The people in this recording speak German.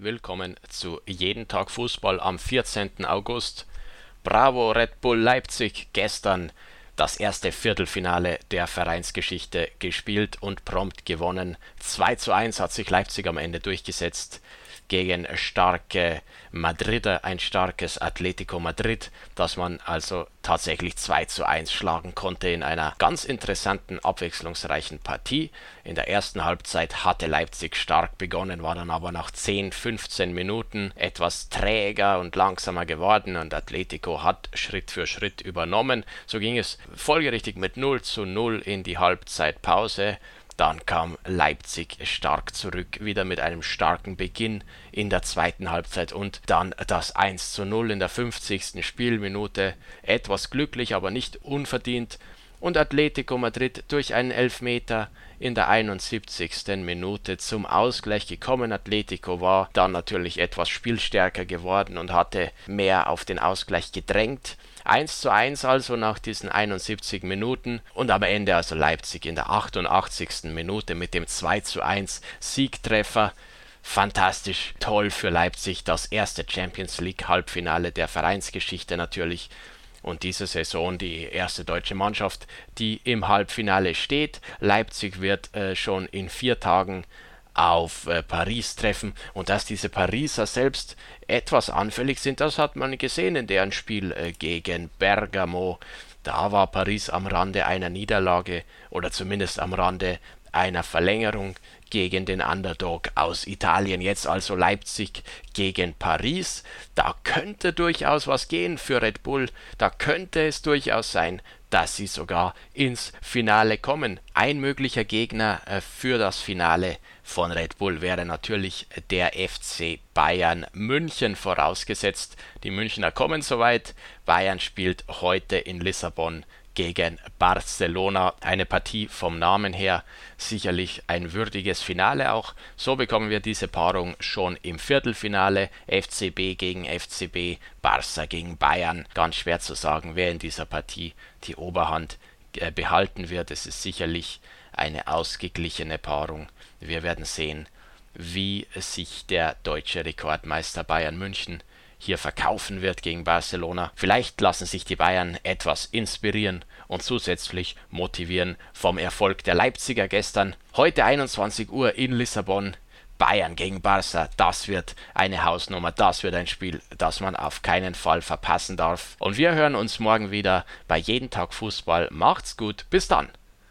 Willkommen zu Jeden Tag Fußball am 14. August. Bravo Red Bull Leipzig gestern das erste Viertelfinale der Vereinsgeschichte gespielt und prompt gewonnen. 2 zu 1 hat sich Leipzig am Ende durchgesetzt gegen starke Madrider, ein starkes Atletico Madrid, das man also tatsächlich 2 zu 1 schlagen konnte in einer ganz interessanten, abwechslungsreichen Partie. In der ersten Halbzeit hatte Leipzig stark begonnen, war dann aber nach 10, 15 Minuten etwas träger und langsamer geworden und Atletico hat Schritt für Schritt übernommen. So ging es folgerichtig mit 0 zu 0 in die Halbzeitpause. Dann kam Leipzig stark zurück, wieder mit einem starken Beginn in der zweiten Halbzeit und dann das 1 zu 0 in der 50. Spielminute. Etwas glücklich, aber nicht unverdient. Und Atletico Madrid durch einen Elfmeter in der 71. Minute zum Ausgleich gekommen. Atletico war dann natürlich etwas spielstärker geworden und hatte mehr auf den Ausgleich gedrängt. 1 zu 1 also nach diesen 71 Minuten und am Ende also Leipzig in der 88. Minute mit dem 2 zu 1 Siegtreffer. Fantastisch, toll für Leipzig, das erste Champions League Halbfinale der Vereinsgeschichte natürlich. Und diese Saison die erste deutsche Mannschaft, die im Halbfinale steht. Leipzig wird äh, schon in vier Tagen auf äh, Paris treffen und dass diese Pariser selbst etwas anfällig sind, das hat man gesehen in deren Spiel äh, gegen Bergamo. Da war Paris am Rande einer Niederlage oder zumindest am Rande einer Verlängerung gegen den Underdog aus Italien. Jetzt also Leipzig gegen Paris. Da könnte durchaus was gehen für Red Bull. Da könnte es durchaus sein, dass sie sogar ins Finale kommen. Ein möglicher Gegner äh, für das Finale von Red Bull wäre natürlich der FC Bayern München vorausgesetzt. Die Münchner kommen soweit. Bayern spielt heute in Lissabon gegen Barcelona. Eine Partie vom Namen her sicherlich ein würdiges Finale auch. So bekommen wir diese Paarung schon im Viertelfinale. FCB gegen FCB, Barca gegen Bayern. Ganz schwer zu sagen, wer in dieser Partie die Oberhand äh, behalten wird. Es ist sicherlich eine ausgeglichene Paarung. Wir werden sehen, wie sich der deutsche Rekordmeister Bayern München hier verkaufen wird gegen Barcelona. Vielleicht lassen sich die Bayern etwas inspirieren und zusätzlich motivieren vom Erfolg der Leipziger gestern. Heute 21 Uhr in Lissabon. Bayern gegen Barca, das wird eine Hausnummer, das wird ein Spiel, das man auf keinen Fall verpassen darf. Und wir hören uns morgen wieder bei Jeden Tag Fußball. Macht's gut, bis dann.